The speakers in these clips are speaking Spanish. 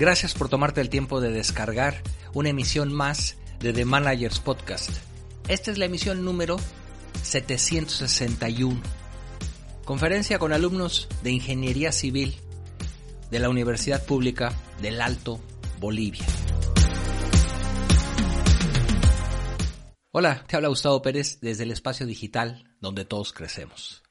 Gracias por tomarte el tiempo de descargar una emisión más de The Managers Podcast. Esta es la emisión número 761. Conferencia con alumnos de Ingeniería Civil de la Universidad Pública del Alto Bolivia. Hola, te habla Gustavo Pérez desde el espacio digital donde todos crecemos.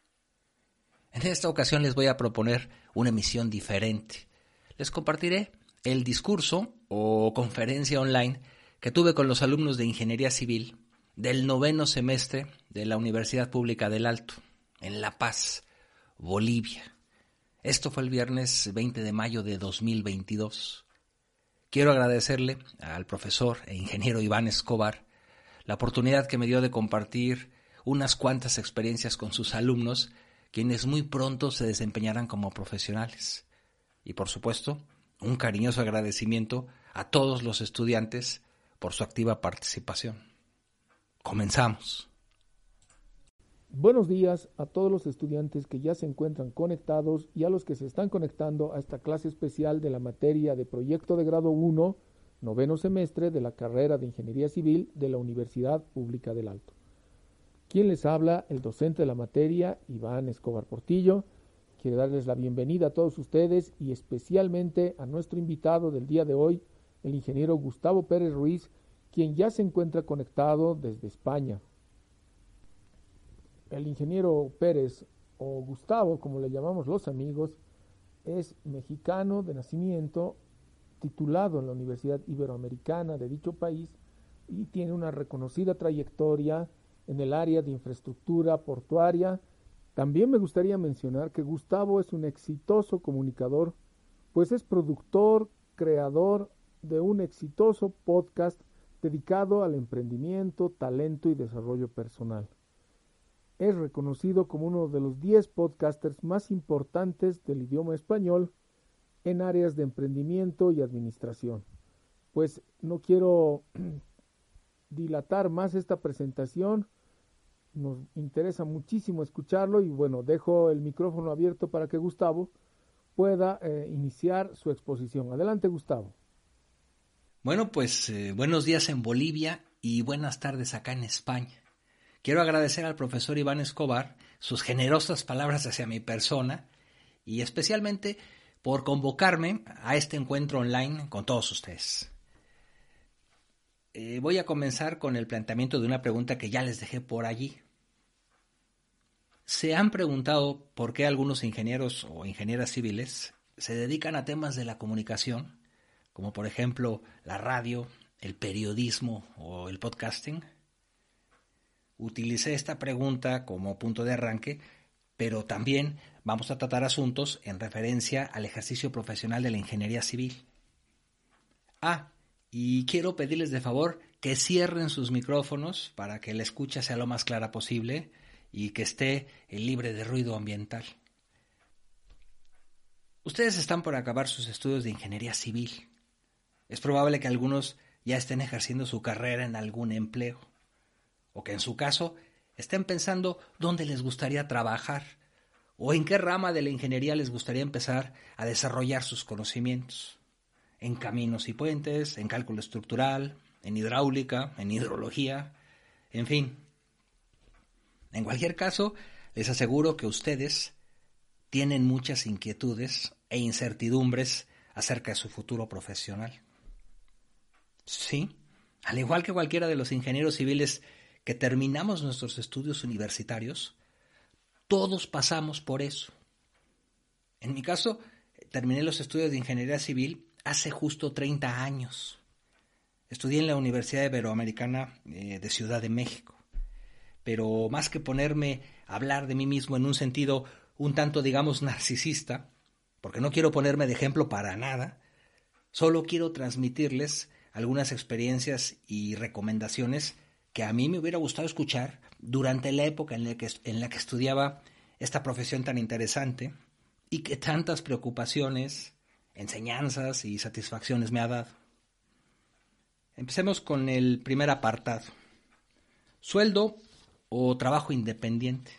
En esta ocasión les voy a proponer una emisión diferente. Les compartiré el discurso o conferencia online que tuve con los alumnos de Ingeniería Civil del noveno semestre de la Universidad Pública del Alto, en La Paz, Bolivia. Esto fue el viernes 20 de mayo de 2022. Quiero agradecerle al profesor e ingeniero Iván Escobar la oportunidad que me dio de compartir unas cuantas experiencias con sus alumnos, quienes muy pronto se desempeñarán como profesionales. Y por supuesto, un cariñoso agradecimiento a todos los estudiantes por su activa participación. Comenzamos. Buenos días a todos los estudiantes que ya se encuentran conectados y a los que se están conectando a esta clase especial de la materia de proyecto de grado 1, noveno semestre de la carrera de Ingeniería Civil de la Universidad Pública del Alto. Quien les habla, el docente de la materia, Iván Escobar Portillo, Quiero darles la bienvenida a todos ustedes y especialmente a nuestro invitado del día de hoy, el ingeniero Gustavo Pérez Ruiz, quien ya se encuentra conectado desde España. El ingeniero Pérez, o Gustavo, como le llamamos los amigos, es mexicano de nacimiento, titulado en la Universidad Iberoamericana de dicho país y tiene una reconocida trayectoria en el área de infraestructura portuaria, también me gustaría mencionar que Gustavo es un exitoso comunicador, pues es productor, creador de un exitoso podcast dedicado al emprendimiento, talento y desarrollo personal. Es reconocido como uno de los 10 podcasters más importantes del idioma español en áreas de emprendimiento y administración. Pues no quiero dilatar más esta presentación, nos interesa muchísimo escucharlo y bueno, dejo el micrófono abierto para que Gustavo pueda eh, iniciar su exposición. Adelante, Gustavo. Bueno, pues eh, buenos días en Bolivia y buenas tardes acá en España. Quiero agradecer al profesor Iván Escobar sus generosas palabras hacia mi persona y especialmente por convocarme a este encuentro online con todos ustedes. Eh, voy a comenzar con el planteamiento de una pregunta que ya les dejé por allí. ¿Se han preguntado por qué algunos ingenieros o ingenieras civiles se dedican a temas de la comunicación, como por ejemplo la radio, el periodismo o el podcasting? Utilicé esta pregunta como punto de arranque, pero también vamos a tratar asuntos en referencia al ejercicio profesional de la ingeniería civil. Ah, y quiero pedirles de favor que cierren sus micrófonos para que la escucha sea lo más clara posible y que esté libre de ruido ambiental. Ustedes están por acabar sus estudios de ingeniería civil. Es probable que algunos ya estén ejerciendo su carrera en algún empleo, o que en su caso estén pensando dónde les gustaría trabajar, o en qué rama de la ingeniería les gustaría empezar a desarrollar sus conocimientos, en caminos y puentes, en cálculo estructural, en hidráulica, en hidrología, en fin, en cualquier caso, les aseguro que ustedes tienen muchas inquietudes e incertidumbres acerca de su futuro profesional. Sí, al igual que cualquiera de los ingenieros civiles que terminamos nuestros estudios universitarios, todos pasamos por eso. En mi caso, terminé los estudios de ingeniería civil hace justo 30 años. Estudié en la Universidad Iberoamericana eh, de Ciudad de México. Pero más que ponerme a hablar de mí mismo en un sentido un tanto, digamos, narcisista, porque no quiero ponerme de ejemplo para nada, solo quiero transmitirles algunas experiencias y recomendaciones que a mí me hubiera gustado escuchar durante la época en la que, en la que estudiaba esta profesión tan interesante y que tantas preocupaciones, enseñanzas y satisfacciones me ha dado. Empecemos con el primer apartado. Sueldo o trabajo independiente.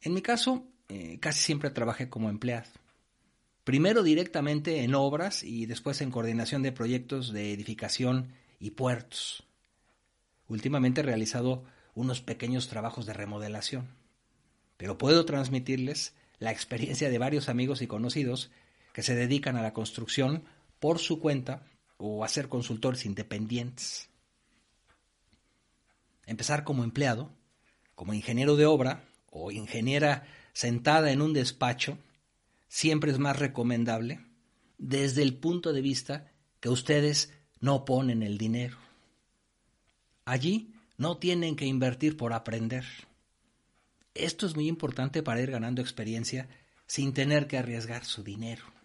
En mi caso, eh, casi siempre trabajé como empleado. Primero directamente en obras y después en coordinación de proyectos de edificación y puertos. Últimamente he realizado unos pequeños trabajos de remodelación. Pero puedo transmitirles la experiencia de varios amigos y conocidos que se dedican a la construcción por su cuenta o a ser consultores independientes. Empezar como empleado, como ingeniero de obra o ingeniera sentada en un despacho, siempre es más recomendable desde el punto de vista que ustedes no ponen el dinero. Allí no tienen que invertir por aprender. Esto es muy importante para ir ganando experiencia sin tener que arriesgar su dinero.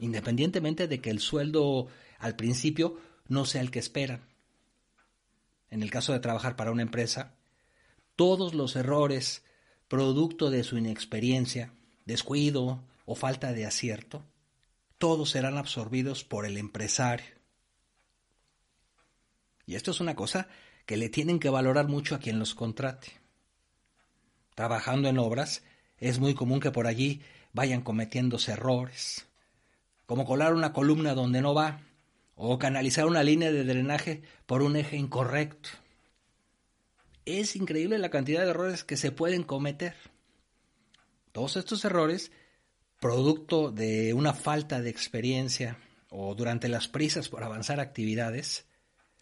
Independientemente de que el sueldo al principio no sea el que esperan. En el caso de trabajar para una empresa, todos los errores producto de su inexperiencia, descuido o falta de acierto, todos serán absorbidos por el empresario. Y esto es una cosa que le tienen que valorar mucho a quien los contrate. Trabajando en obras, es muy común que por allí vayan cometiéndose errores, como colar una columna donde no va, o canalizar una línea de drenaje por un eje incorrecto. Es increíble la cantidad de errores que se pueden cometer. Todos estos errores, producto de una falta de experiencia o durante las prisas por avanzar actividades,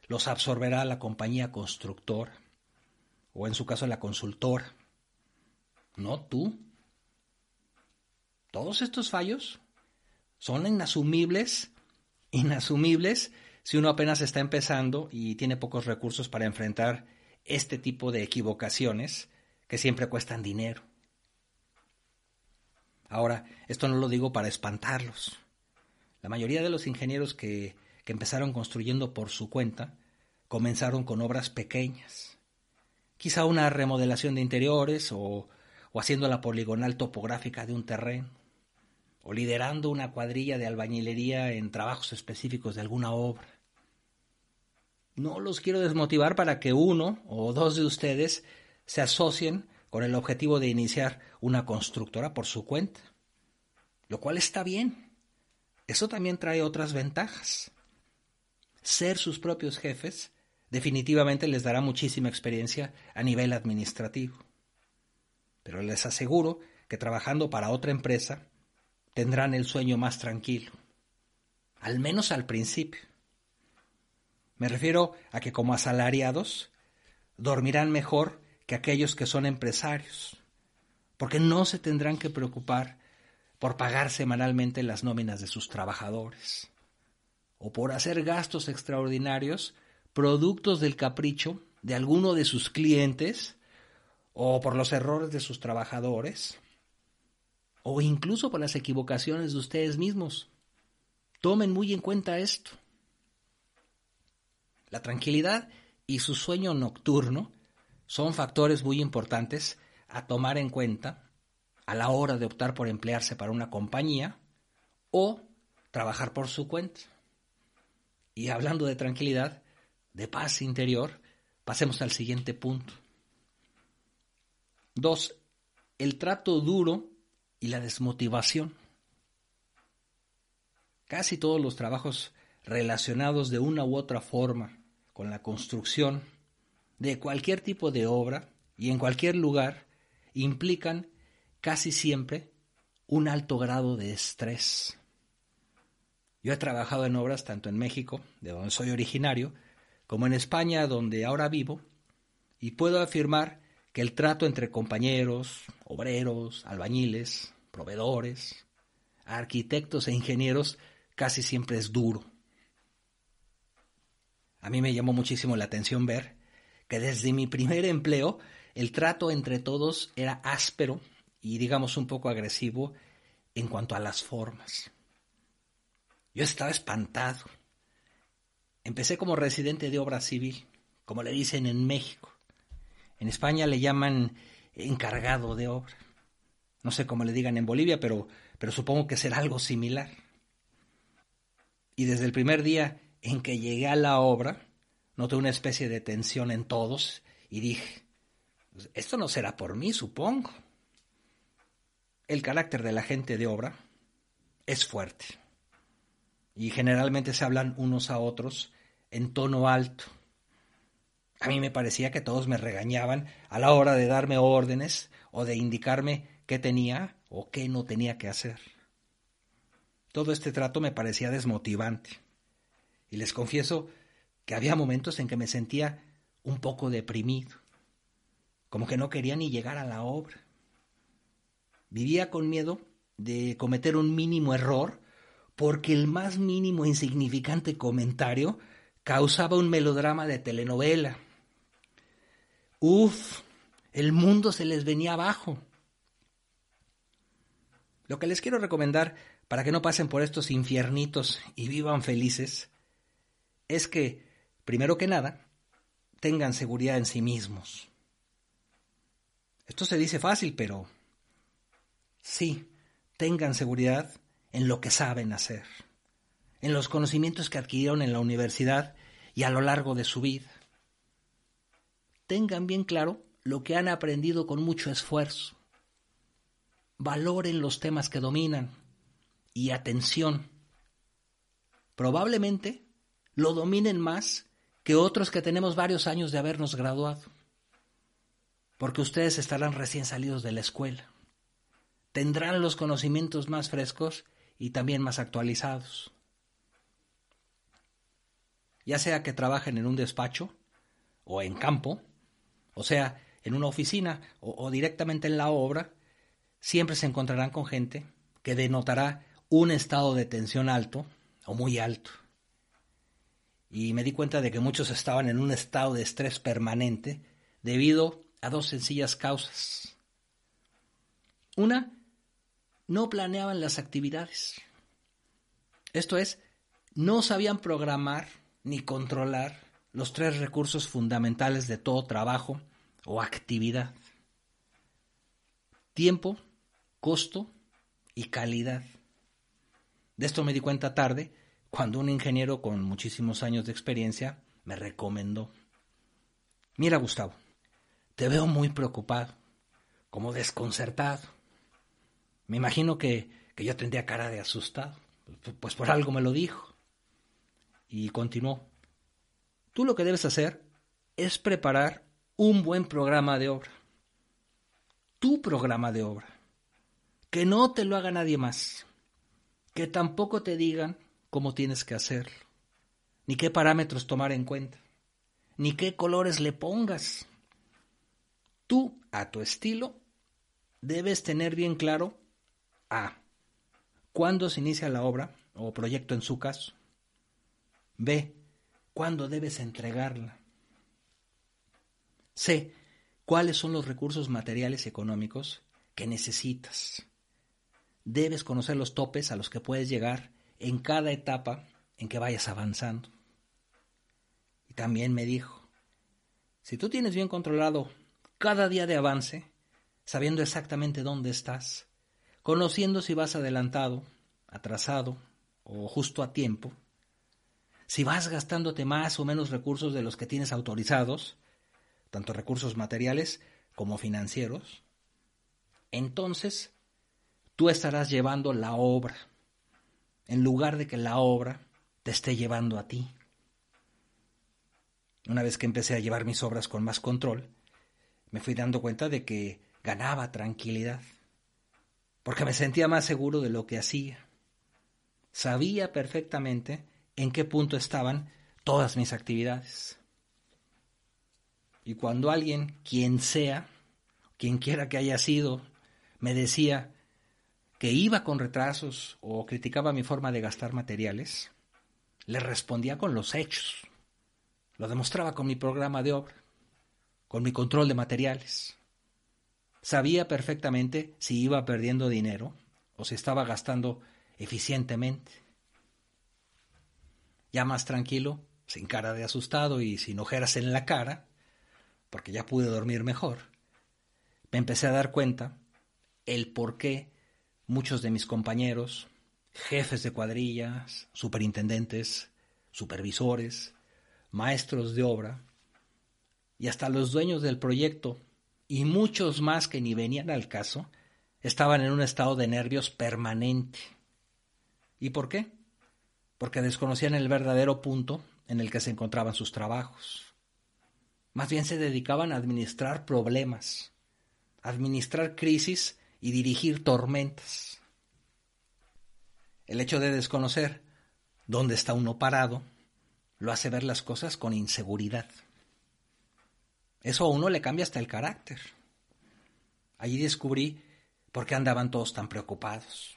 los absorberá la compañía constructora o en su caso la consultora. No tú. Todos estos fallos son inasumibles inasumibles si uno apenas está empezando y tiene pocos recursos para enfrentar este tipo de equivocaciones que siempre cuestan dinero. Ahora, esto no lo digo para espantarlos. La mayoría de los ingenieros que, que empezaron construyendo por su cuenta comenzaron con obras pequeñas. Quizá una remodelación de interiores o, o haciendo la poligonal topográfica de un terreno o liderando una cuadrilla de albañilería en trabajos específicos de alguna obra. No los quiero desmotivar para que uno o dos de ustedes se asocien con el objetivo de iniciar una constructora por su cuenta, lo cual está bien. Eso también trae otras ventajas. Ser sus propios jefes definitivamente les dará muchísima experiencia a nivel administrativo. Pero les aseguro que trabajando para otra empresa tendrán el sueño más tranquilo, al menos al principio. Me refiero a que como asalariados dormirán mejor que aquellos que son empresarios, porque no se tendrán que preocupar por pagar semanalmente las nóminas de sus trabajadores, o por hacer gastos extraordinarios productos del capricho de alguno de sus clientes, o por los errores de sus trabajadores, o incluso por las equivocaciones de ustedes mismos. Tomen muy en cuenta esto. La tranquilidad y su sueño nocturno son factores muy importantes a tomar en cuenta a la hora de optar por emplearse para una compañía o trabajar por su cuenta. Y hablando de tranquilidad, de paz interior, pasemos al siguiente punto. Dos, el trato duro y la desmotivación. Casi todos los trabajos relacionados de una u otra forma con la construcción de cualquier tipo de obra y en cualquier lugar implican casi siempre un alto grado de estrés. Yo he trabajado en obras tanto en México, de donde soy originario, como en España, donde ahora vivo, y puedo afirmar que el trato entre compañeros, obreros, albañiles, proveedores, arquitectos e ingenieros casi siempre es duro. A mí me llamó muchísimo la atención ver que desde mi primer empleo el trato entre todos era áspero y digamos un poco agresivo en cuanto a las formas. Yo estaba espantado. Empecé como residente de obra civil, como le dicen en México. En España le llaman encargado de obra. No sé cómo le digan en Bolivia, pero, pero supongo que será algo similar. Y desde el primer día en que llegué a la obra, noté una especie de tensión en todos y dije, pues, esto no será por mí, supongo. El carácter de la gente de obra es fuerte y generalmente se hablan unos a otros en tono alto. A mí me parecía que todos me regañaban a la hora de darme órdenes o de indicarme qué tenía o qué no tenía que hacer. Todo este trato me parecía desmotivante. Y les confieso que había momentos en que me sentía un poco deprimido, como que no quería ni llegar a la obra. Vivía con miedo de cometer un mínimo error porque el más mínimo insignificante comentario causaba un melodrama de telenovela. Uf, el mundo se les venía abajo. Lo que les quiero recomendar para que no pasen por estos infiernitos y vivan felices es que, primero que nada, tengan seguridad en sí mismos. Esto se dice fácil, pero sí, tengan seguridad en lo que saben hacer, en los conocimientos que adquirieron en la universidad y a lo largo de su vida. Tengan bien claro lo que han aprendido con mucho esfuerzo. Valoren los temas que dominan y atención. Probablemente lo dominen más que otros que tenemos varios años de habernos graduado, porque ustedes estarán recién salidos de la escuela, tendrán los conocimientos más frescos y también más actualizados. Ya sea que trabajen en un despacho o en campo, o sea, en una oficina o, directamente en la obra, siempre se encontrarán con gente que denotará un estado de tensión alto o muy alto y me di cuenta de que muchos estaban en un estado de estrés permanente debido a dos sencillas causas. Una, no planeaban las actividades. Esto es, no sabían programar ni controlar los tres recursos fundamentales de todo trabajo o actividad. Tiempo, costo y calidad. De esto me di cuenta tarde cuando un ingeniero con muchísimos años de experiencia me recomendó. Mira, Gustavo, te veo muy preocupado, como desconcertado. Me imagino que, que yo tendría cara de asustado, pues por algo me lo dijo. Y continuó, tú lo que debes hacer es preparar un buen programa de obra. Tu programa de obra. Que no te lo haga nadie más. Que tampoco te digan cómo tienes que hacerlo, ni qué parámetros tomar en cuenta, ni qué colores le pongas. Tú, a tu estilo, debes tener bien claro A. Cuándo se inicia la obra o proyecto en su caso. B. Cuándo debes entregarla. C. ¿Cuáles son los recursos materiales y económicos que necesitas? Debes conocer los topes a los que puedes llegar en cada etapa en que vayas avanzando. Y también me dijo, si tú tienes bien controlado cada día de avance, sabiendo exactamente dónde estás, conociendo si vas adelantado, atrasado o justo a tiempo, si vas gastándote más o menos recursos de los que tienes autorizados, tanto recursos materiales como financieros, entonces tú estarás llevando la obra en lugar de que la obra te esté llevando a ti. Una vez que empecé a llevar mis obras con más control, me fui dando cuenta de que ganaba tranquilidad, porque me sentía más seguro de lo que hacía. Sabía perfectamente en qué punto estaban todas mis actividades. Y cuando alguien, quien sea, quien quiera que haya sido, me decía, que iba con retrasos o criticaba mi forma de gastar materiales, le respondía con los hechos. Lo demostraba con mi programa de obra, con mi control de materiales. Sabía perfectamente si iba perdiendo dinero o si estaba gastando eficientemente. Ya más tranquilo, sin cara de asustado y sin ojeras en la cara, porque ya pude dormir mejor, me empecé a dar cuenta el por qué muchos de mis compañeros, jefes de cuadrillas, superintendentes, supervisores, maestros de obra, y hasta los dueños del proyecto, y muchos más que ni venían al caso, estaban en un estado de nervios permanente. ¿Y por qué? Porque desconocían el verdadero punto en el que se encontraban sus trabajos. Más bien se dedicaban a administrar problemas, administrar crisis y dirigir tormentas. El hecho de desconocer dónde está uno parado lo hace ver las cosas con inseguridad. Eso a uno le cambia hasta el carácter. Allí descubrí por qué andaban todos tan preocupados,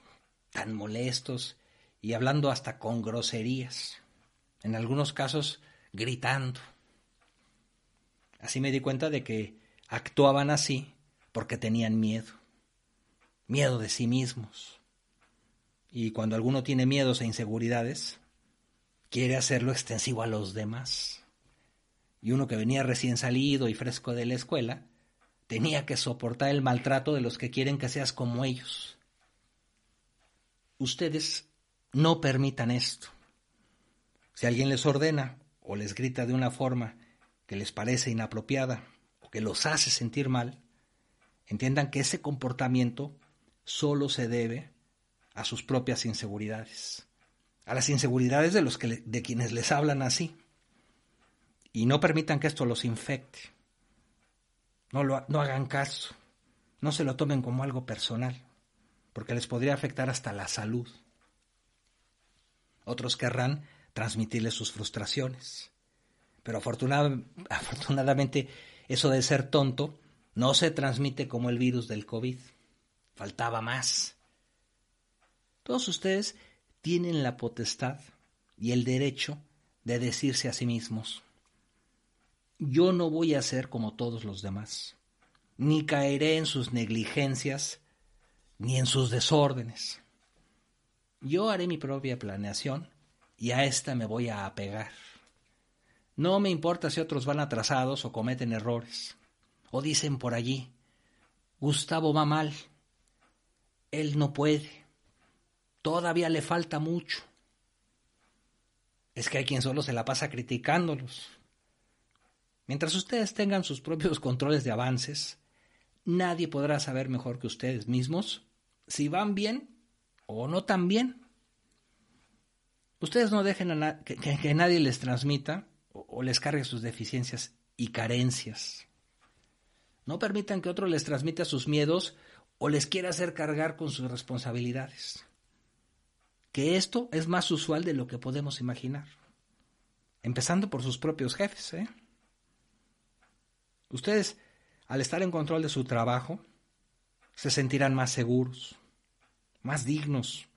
tan molestos y hablando hasta con groserías, en algunos casos gritando. Así me di cuenta de que actuaban así porque tenían miedo, miedo de sí mismos. Y cuando alguno tiene miedos e inseguridades, quiere hacerlo extensivo a los demás. Y uno que venía recién salido y fresco de la escuela, tenía que soportar el maltrato de los que quieren que seas como ellos. Ustedes no permitan esto. Si alguien les ordena o les grita de una forma que les parece inapropiada o que los hace sentir mal, entiendan que ese comportamiento solo se debe a sus propias inseguridades, a las inseguridades de los que de quienes les hablan así. Y no permitan que esto los infecte. No, lo, no hagan caso. No se lo tomen como algo personal, porque les podría afectar hasta la salud. Otros querrán transmitirles sus frustraciones. Pero afortunadamente eso de ser tonto no se transmite como el virus del COVID. Faltaba más. Todos ustedes tienen la potestad y el derecho de decirse a sí mismos, yo no voy a ser como todos los demás, ni caeré en sus negligencias, ni en sus desórdenes. Yo haré mi propia planeación y a esta me voy a apegar. No me importa si otros van atrasados o cometen errores, o dicen por allí, Gustavo va mal, él no puede, todavía le falta mucho. Es que hay quien solo se la pasa criticándolos. Mientras ustedes tengan sus propios controles de avances, nadie podrá saber mejor que ustedes mismos si van bien o no tan bien. Ustedes no dejen que, nadie les transmita o, les cargue sus deficiencias y carencias. No permitan que otro les transmita sus miedos o les quiera hacer cargar con sus responsabilidades. Que esto es más usual de lo que podemos imaginar. Empezando por sus propios jefes. ¿eh? Ustedes, al estar en control de su trabajo, se sentirán más seguros, más dignos,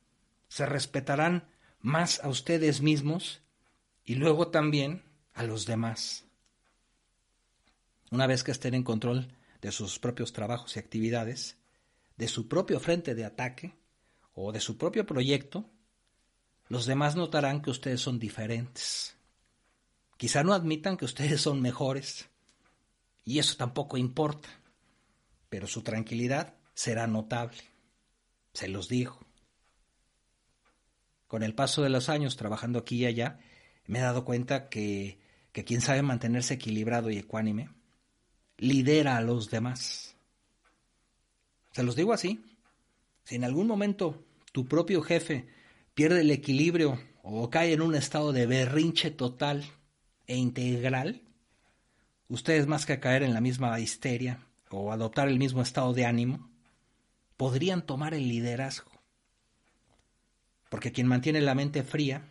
se respetarán más a ustedes mismos y luego también a los demás. Una vez que estén en control de sus propios trabajos y actividades, de su propio frente de ataque o de su propio proyecto, los demás notarán que ustedes son diferentes. Quizá no admitan que ustedes son mejores, y eso tampoco importa, pero su tranquilidad será notable. Se los digo. Con el paso de los años trabajando aquí y allá, me he dado cuenta que, que quien sabe mantenerse equilibrado y ecuánime, lidera a los demás. Se los digo así. Si en algún momento tu propio jefe pierde el equilibrio o cae en un estado de berrinche total e integral, ustedes más que caer en la misma histeria o adoptar el mismo estado de ánimo, podrían tomar el liderazgo. Porque quien mantiene la mente fría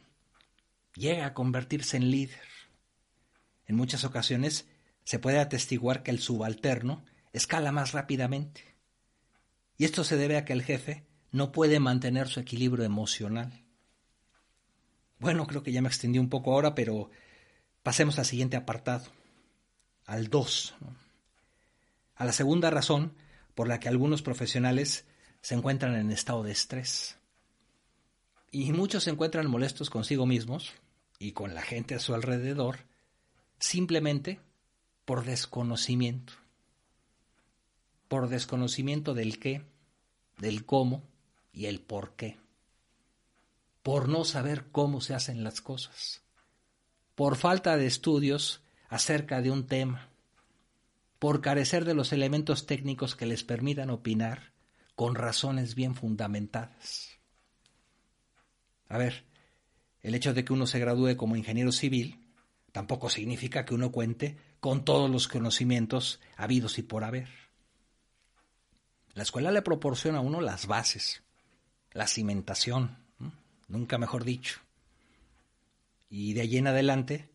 llega a convertirse en líder. En muchas ocasiones se puede atestiguar que el subalterno escala más rápidamente. Y esto se debe a que el jefe no puede mantener su equilibrio emocional. Bueno, creo que ya me extendí un poco ahora, pero pasemos al siguiente apartado, al 2. A la segunda razón por la que algunos profesionales se encuentran en estado de estrés. Y muchos se encuentran molestos consigo mismos y con la gente a su alrededor simplemente por desconocimiento. Por desconocimiento del qué, del cómo y el por qué. Por no saber cómo se hacen las cosas. Por falta de estudios acerca de un tema. Por carecer de los elementos técnicos que les permitan opinar con razones bien fundamentadas. A ver, el hecho de que uno se gradúe como ingeniero civil tampoco significa que uno cuente con todos los conocimientos habidos y por haber. La escuela le proporciona a uno las bases, la cimentación, nunca mejor dicho. Y de allí en adelante,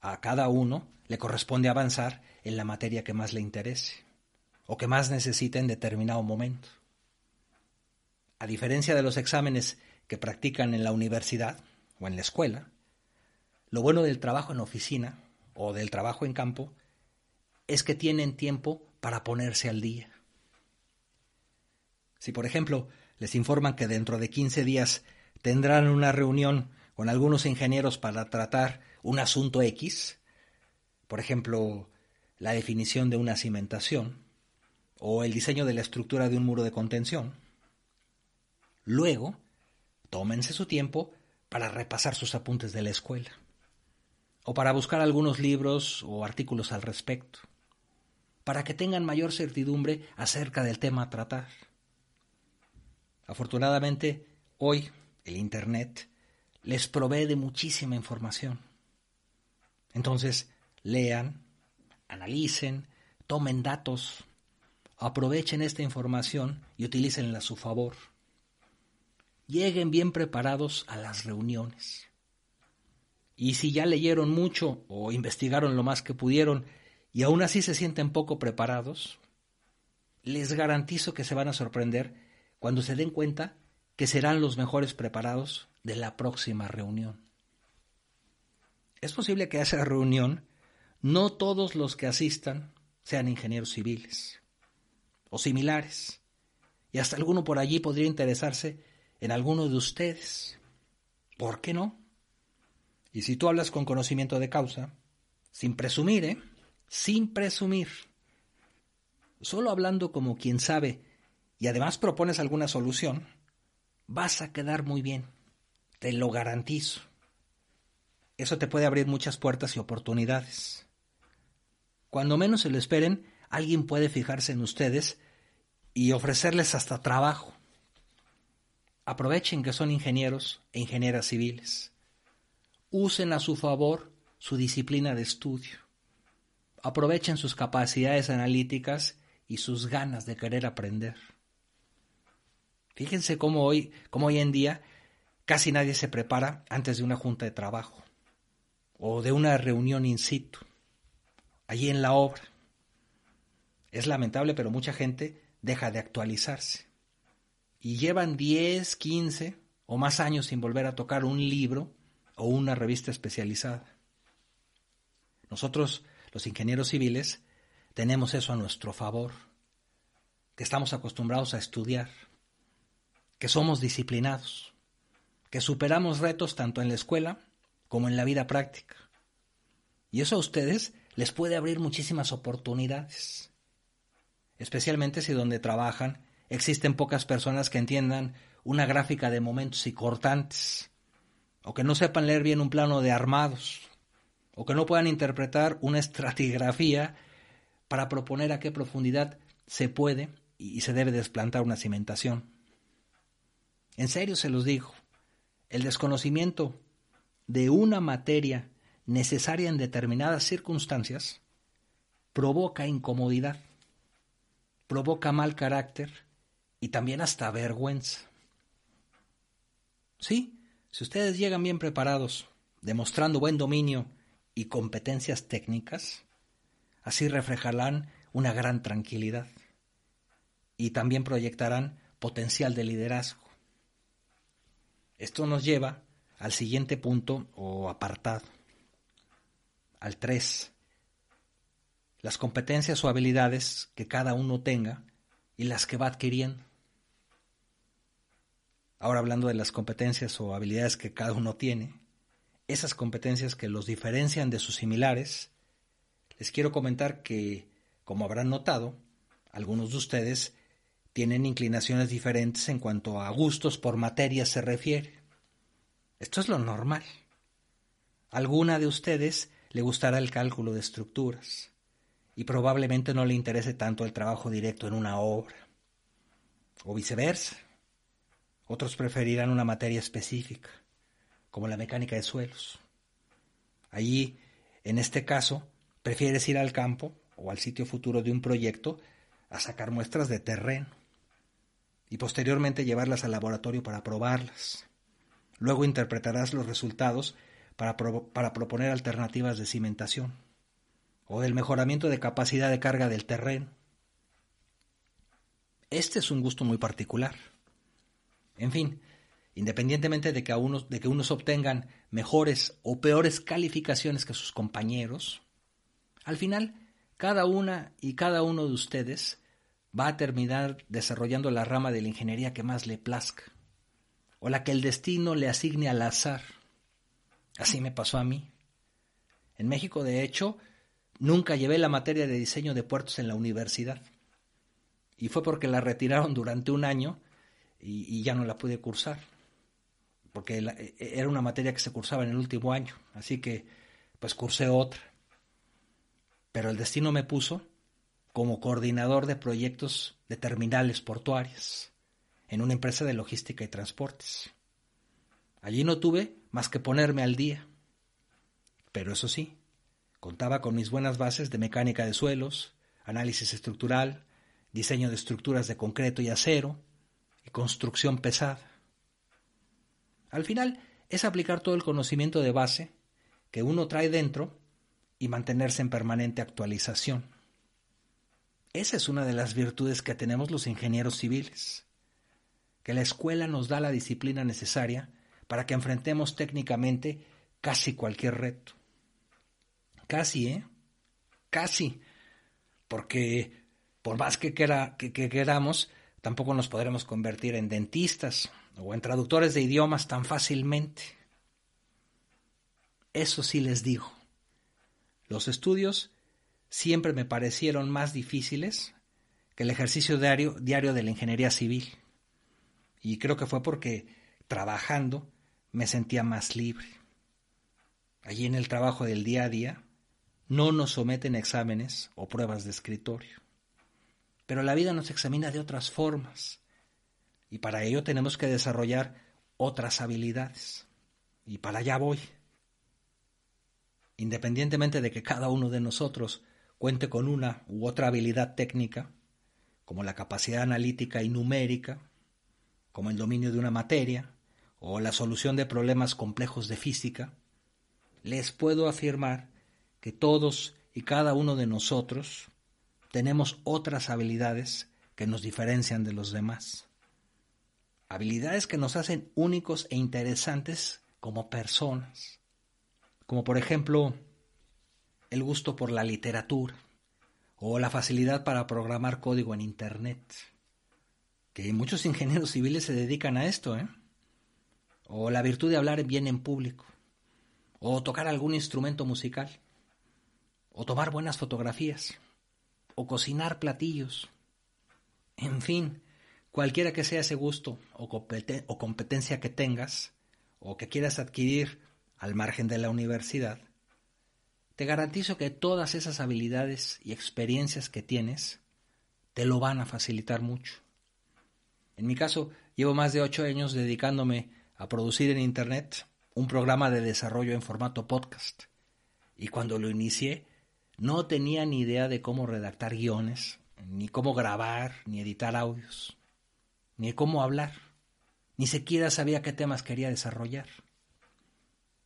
a cada uno le corresponde avanzar en la materia que más le interese o que más necesite en determinado momento. A diferencia de los exámenes que practican en la universidad o en la escuela, lo bueno del trabajo en oficina o del trabajo en campo es que tienen tiempo para ponerse al día. Si, por ejemplo, les informan que dentro de 15 días tendrán una reunión con algunos ingenieros para tratar un asunto X, por ejemplo, la definición de una cimentación o el diseño de la estructura de un muro de contención, luego tómense su tiempo para repasar sus apuntes de la escuela o para buscar algunos libros o artículos al respecto, para que tengan mayor certidumbre acerca del tema a tratar. Afortunadamente, hoy el Internet les provee de muchísima información. Entonces, lean, analicen, tomen datos, aprovechen esta información y utilícenla a su favor lleguen bien preparados a las reuniones. Y si ya leyeron mucho o investigaron lo más que pudieron y aún así se sienten poco preparados, les garantizo que se van a sorprender cuando se den cuenta que serán los mejores preparados de la próxima reunión. Es posible que a esa reunión no todos los que asistan sean ingenieros civiles o similares, y hasta alguno por allí podría interesarse en alguno de ustedes. ¿Por qué no? Y si tú hablas con conocimiento de causa, sin presumir, ¿eh? Sin presumir. Solo hablando como quien sabe y además propones alguna solución, vas a quedar muy bien. Te lo garantizo. Eso te puede abrir muchas puertas y oportunidades. Cuando menos se lo esperen, alguien puede fijarse en ustedes y ofrecerles hasta trabajo. Aprovechen que son ingenieros e ingenieras civiles. Usen a su favor su disciplina de estudio. Aprovechen sus capacidades analíticas y sus ganas de querer aprender. Fíjense cómo hoy, cómo hoy en día casi nadie se prepara antes de una junta de trabajo o de una reunión in situ, allí en la obra. Es lamentable, pero mucha gente deja de actualizarse y llevan 10, 15 o más años sin volver a tocar un libro o una revista especializada. Nosotros, los ingenieros civiles, tenemos eso a nuestro favor, que estamos acostumbrados a estudiar, que somos disciplinados, que superamos retos tanto en la escuela como en la vida práctica. Y eso a ustedes les puede abrir muchísimas oportunidades, especialmente si donde trabajan existen pocas personas que entiendan una gráfica de momentos y cortantes, o que no sepan leer bien un plano de armados, o que no puedan interpretar una estratigrafía para proponer a qué profundidad se puede y se debe desplantar una cimentación. En serio se los digo, el desconocimiento de una materia necesaria en determinadas circunstancias provoca incomodidad, provoca mal carácter y también hasta vergüenza. Sí, si ustedes llegan bien preparados, demostrando buen dominio y competencias técnicas, así reflejarán una gran tranquilidad y también proyectarán potencial de liderazgo. Esto nos lleva al siguiente punto o apartado. al 3. Las competencias o habilidades que cada uno tenga y las que va adquiriendo. Ahora hablando de las competencias o habilidades que cada uno tiene, esas competencias que los diferencian de sus similares, les quiero comentar que, como habrán notado, algunos de ustedes tienen inclinaciones diferentes en cuanto a gustos por materia se refiere. Esto es lo normal. alguna de ustedes le gustará el cálculo de estructuras y probablemente no le interese tanto el trabajo directo en una obra. O viceversa. Otros preferirán una materia específica, como la mecánica de suelos. Allí, en este caso, prefieres ir al campo o al sitio futuro de un proyecto a sacar muestras de terreno y posteriormente llevarlas al laboratorio para probarlas. Luego interpretarás los resultados para, proponer alternativas de cimentación o del mejoramiento de capacidad de carga del terreno. Este es un gusto muy particular. En fin, independientemente de que, unos, de que unos obtengan mejores o peores calificaciones que sus compañeros, al final, cada una y cada uno de ustedes va a terminar desarrollando la rama de la ingeniería que más le plazca, o la que el destino le asigne al azar. Así me pasó a mí. En México, de hecho, nunca llevé la materia de diseño de puertos en la universidad. Y fue porque la retiraron durante un año y, ya no la pude cursar, porque e, e, era una materia que se cursaba en el último año, así que pues cursé otra. Pero el destino me puso como coordinador de proyectos de terminales portuarias en una empresa de logística y transportes. Allí no tuve más que ponerme al día. Pero eso sí, contaba con mis buenas bases de mecánica de suelos, análisis estructural, diseño de estructuras de concreto y acero, y construcción pesada. Al final es aplicar todo el conocimiento de base que uno trae dentro y mantenerse en permanente actualización. Esa es una de las virtudes que tenemos los ingenieros civiles, que la escuela nos da la disciplina necesaria para que enfrentemos técnicamente casi cualquier reto. Casi, ¿eh? Casi. Porque por más que, que queramos, Tampoco nos podremos convertir en dentistas o en traductores de idiomas tan fácilmente. Eso sí les digo. Los estudios siempre me parecieron más difíciles que el ejercicio diario, diario de la ingeniería civil. Y creo que fue porque trabajando me sentía más libre. Allí en el trabajo del día a día no nos someten exámenes o pruebas de escritorio. Pero la vida nos examina de otras formas y para ello tenemos que desarrollar otras habilidades. Y para allá voy. Independientemente de que cada uno de nosotros cuente con una u otra habilidad técnica, como la capacidad analítica y numérica, como el dominio de una materia, o la solución de problemas complejos de física, les puedo afirmar que todos y cada uno de nosotros tenemos otras habilidades que nos diferencian de los demás. Habilidades que nos hacen únicos e interesantes como personas. Como por ejemplo el gusto por la literatura o la facilidad para programar código en Internet. Que muchos ingenieros civiles se dedican a esto, ¿eh? O la virtud de hablar bien en público. O tocar algún instrumento musical. O tomar buenas fotografías o cocinar platillos. En fin, cualquiera que sea ese gusto o, o competencia que tengas o que quieras adquirir al margen de la universidad, te garantizo que todas esas habilidades y experiencias que tienes te lo van a facilitar mucho. En mi caso, llevo más de ocho años dedicándome a producir en Internet un programa de desarrollo en formato podcast. Y cuando lo inicié, no tenía ni idea de cómo redactar guiones, ni cómo grabar, ni editar audios, ni cómo hablar. Ni siquiera sabía qué temas quería desarrollar.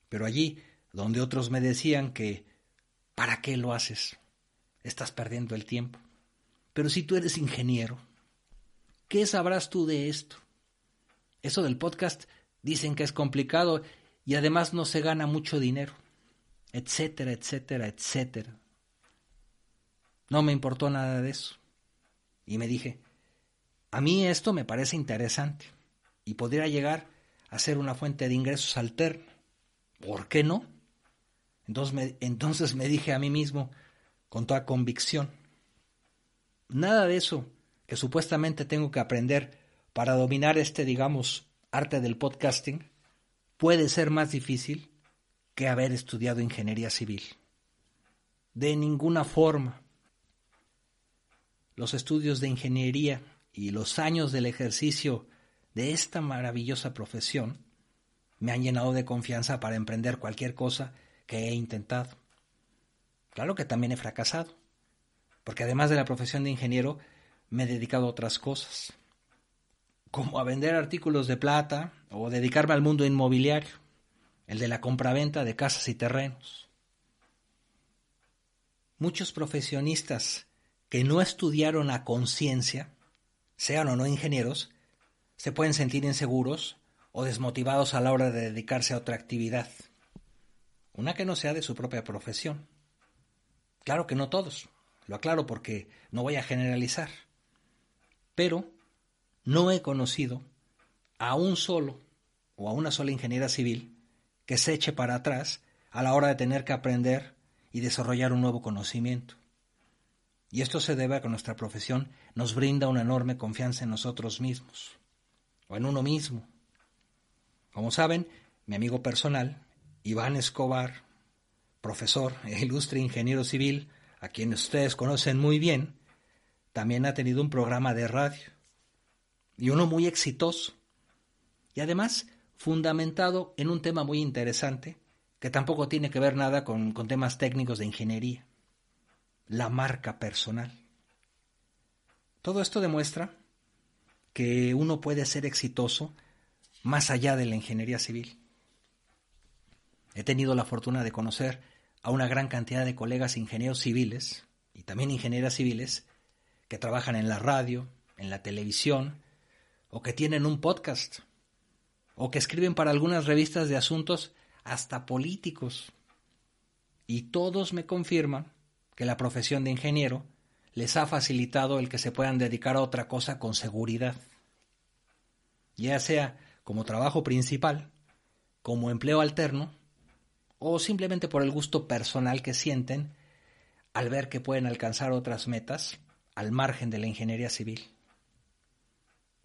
Pero allí, donde otros me decían que, ¿para qué lo haces? Estás perdiendo el tiempo. Pero si tú eres ingeniero, ¿qué sabrás tú de esto? Eso del podcast dicen que es complicado y además no se gana mucho dinero. etcétera, etcétera, etcétera. No me importó nada de eso. Y me dije, a mí esto me parece interesante y podría llegar a ser una fuente de ingresos alterna. ¿Por qué no? Entonces me, entonces me dije a mí mismo, con toda convicción, nada de eso que supuestamente tengo que aprender para dominar este, digamos, arte del podcasting, puede ser más difícil que haber estudiado ingeniería civil. De ninguna forma. Los estudios de ingeniería y los años del ejercicio de esta maravillosa profesión me han llenado de confianza para emprender cualquier cosa que he intentado. Claro que también he fracasado, porque además de la profesión de ingeniero, me he dedicado a otras cosas, como a vender artículos de plata o dedicarme al mundo inmobiliario, el de la compraventa de casas y terrenos. Muchos profesionistas que no estudiaron a conciencia, sean o no ingenieros, se pueden sentir inseguros o desmotivados a la hora de dedicarse a otra actividad, una que no sea de su propia profesión. Claro que no todos, lo aclaro porque no voy a generalizar, pero no he conocido a un solo o a una sola ingeniera civil que se eche para atrás a la hora de tener que aprender y desarrollar un nuevo conocimiento. Y esto se debe a que nuestra profesión nos brinda una enorme confianza en nosotros mismos o en uno mismo. Como saben, mi amigo personal, Iván Escobar, profesor e ilustre ingeniero civil, a quien ustedes conocen muy bien, también ha tenido un programa de radio, y uno muy exitoso, y además fundamentado en un tema muy interesante, que tampoco tiene que ver nada con, con temas técnicos de ingeniería, la marca personal. Todo esto demuestra que uno puede ser exitoso más allá de la ingeniería civil. He tenido la fortuna de conocer a una gran cantidad de colegas ingenieros civiles y también ingenieras civiles que trabajan en la radio, en la televisión, o que tienen un podcast, o que escriben para algunas revistas de asuntos hasta políticos. Y todos me confirman que la profesión de ingeniero les ha facilitado el que se puedan dedicar a otra cosa con seguridad, ya sea como trabajo principal, como empleo alterno, o simplemente por el gusto personal que sienten al ver que pueden alcanzar otras metas al margen de la ingeniería civil.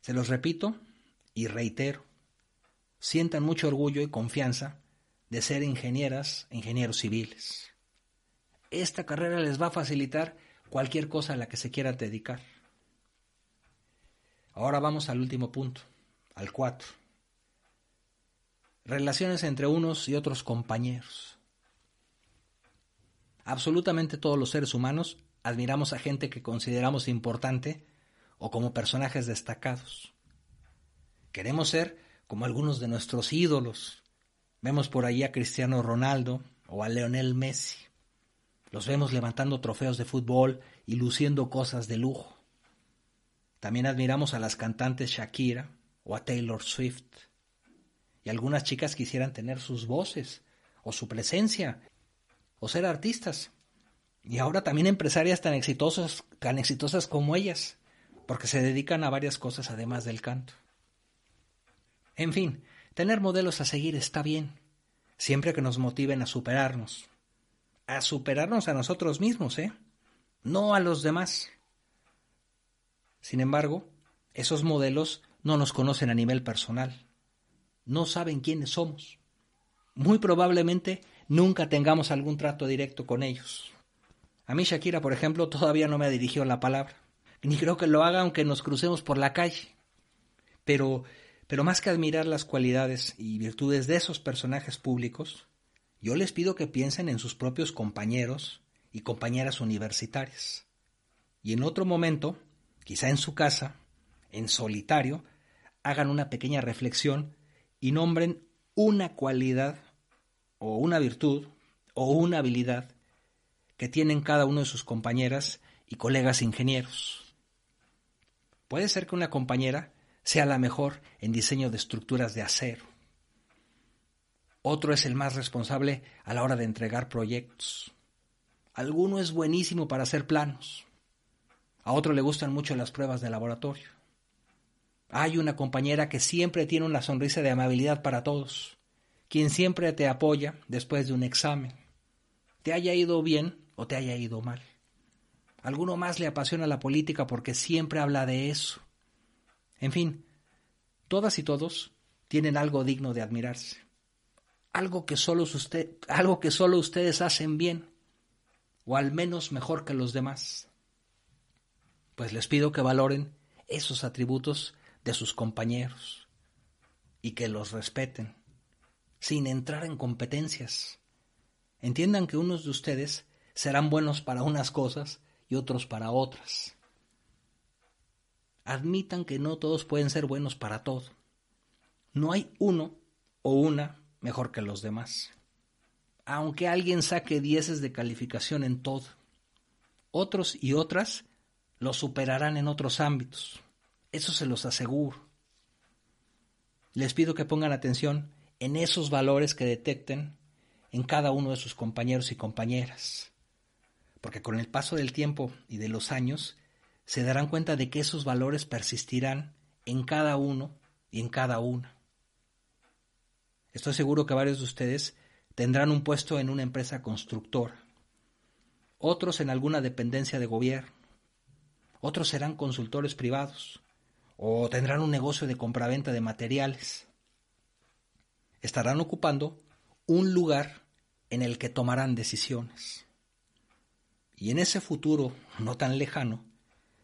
Se los repito y reitero, sientan mucho orgullo y confianza de ser ingenieras, ingenieros civiles. Esta carrera les va a facilitar cualquier cosa a la que se quieran dedicar. Ahora vamos al último punto, al 4. Relaciones entre unos y otros compañeros. Absolutamente todos los seres humanos admiramos a gente que consideramos importante o como personajes destacados. Queremos ser como algunos de nuestros ídolos. Vemos por ahí a Cristiano Ronaldo o a Leonel Messi. Los vemos levantando trofeos de fútbol y luciendo cosas de lujo. También admiramos a las cantantes Shakira o a Taylor Swift. Y algunas chicas quisieran tener sus voces o su presencia o ser artistas. Y ahora también empresarias tan exitosas, tan exitosas como ellas, porque se dedican a varias cosas además del canto. En fin, tener modelos a seguir está bien, siempre que nos motiven a superarnos, a superarnos a nosotros mismos, ¿eh? No a los demás. Sin embargo, esos modelos no nos conocen a nivel personal, no saben quiénes somos. Muy probablemente nunca tengamos algún trato directo con ellos. A mí Shakira, por ejemplo, todavía no me ha dirigido la palabra, ni creo que lo haga aunque nos crucemos por la calle. Pero, pero más que admirar las cualidades y virtudes de esos personajes públicos, yo les pido que piensen en sus propios compañeros y compañeras universitarias. Y en otro momento, quizá en su casa, en solitario, hagan una pequeña reflexión y nombren una cualidad o una virtud o una habilidad que tienen cada uno de sus compañeras y colegas ingenieros. Puede ser que una compañera sea la mejor en diseño de estructuras de acero, Otro es el más responsable a la hora de entregar proyectos. Alguno es buenísimo para hacer planos. A otro le gustan mucho las pruebas de laboratorio. Hay una compañera que siempre tiene una sonrisa de amabilidad para todos, quien siempre te apoya después de un examen, te haya ido bien o te haya ido mal. Alguno más le apasiona la política porque siempre habla de eso. En fin, todas y todos tienen algo digno de admirarse. Algo que solo, usted, algo que solo ustedes hacen bien, o al menos mejor que los demás. Pues les pido que valoren esos atributos de sus compañeros y que los respeten, sin entrar en competencias. Entiendan que unos de ustedes serán buenos para unas cosas y otros para otras. Admitan que no todos pueden ser buenos para todo. No hay uno o una mejor que los demás. Aunque alguien saque dieces de calificación en todo, otros y otras lo superarán en otros ámbitos. Eso se los aseguro. Les pido que pongan atención en esos valores que detecten en cada uno de sus compañeros y compañeras. Porque con el paso del tiempo y de los años, se darán cuenta de que esos valores persistirán en cada uno y en cada una. Estoy seguro que varios de ustedes tendrán un puesto en una empresa constructora, otros en alguna dependencia de gobierno, otros serán consultores privados, o tendrán un negocio de compraventa de materiales. Estarán ocupando un lugar en el que tomarán decisiones. Y en ese futuro no tan lejano,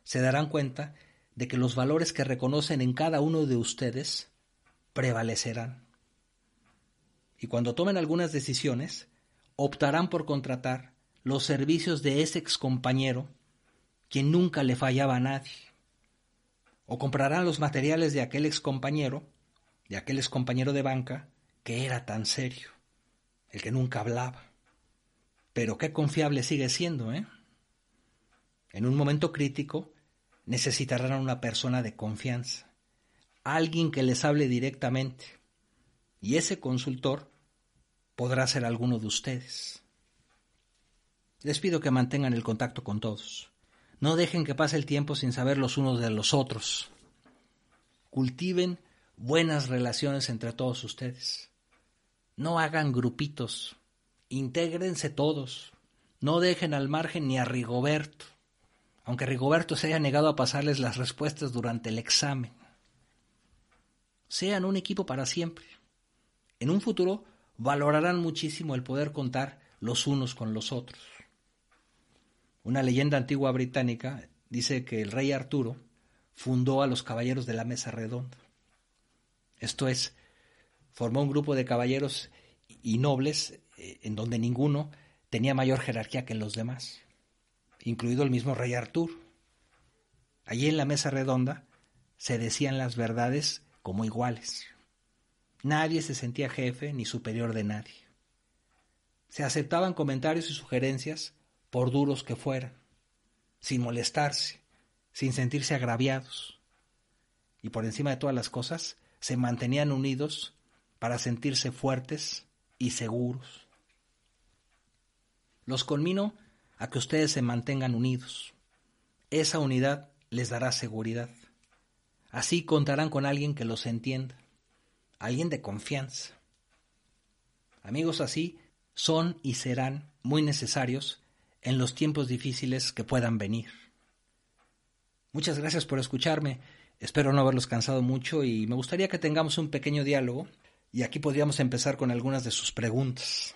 se darán cuenta de que los valores que reconocen en cada uno de ustedes prevalecerán. Y cuando tomen algunas decisiones, optarán por contratar los servicios de ese excompañero quien nunca le fallaba a nadie o comprarán los materiales de aquel ex compañero, de aquel ex compañero de banca, que era tan serio, el que nunca hablaba. Pero qué confiable sigue siendo, ¿eh? En un momento crítico necesitarán a una persona de confianza, alguien que les hable directamente, y ese consultor podrá ser alguno de ustedes. Les pido que mantengan el contacto con todos. No dejen que pase el tiempo sin saber los unos de los otros. Cultiven buenas relaciones entre todos ustedes. No hagan grupitos. Intégrense todos. No dejen al margen ni a Rigoberto, aunque Rigoberto se haya negado a pasarles las respuestas durante el examen. Sean un equipo para siempre. En un futuro valorarán muchísimo el poder contar los unos con los otros. Una leyenda antigua británica dice que el rey Arturo fundó a los caballeros de la mesa redonda. Esto es, formó un grupo de caballeros y nobles en donde ninguno tenía mayor jerarquía que los demás, incluido el mismo rey Arturo. Allí en la mesa redonda se decían las verdades como iguales. Nadie se sentía jefe ni superior de nadie. Se aceptaban comentarios y sugerencias por duros que fueran, sin molestarse, sin sentirse agraviados. Y por encima de todas las cosas, se mantenían unidos para sentirse fuertes y seguros. Los conmino a que ustedes se mantengan unidos. Esa unidad les dará seguridad. Así contarán con alguien que los entienda, alguien de confianza. Amigos así son y serán muy necesarios en los tiempos difíciles que puedan venir. Muchas gracias por escucharme. Espero no haberlos cansado mucho y me gustaría que tengamos un pequeño diálogo y aquí podríamos empezar con algunas de sus preguntas.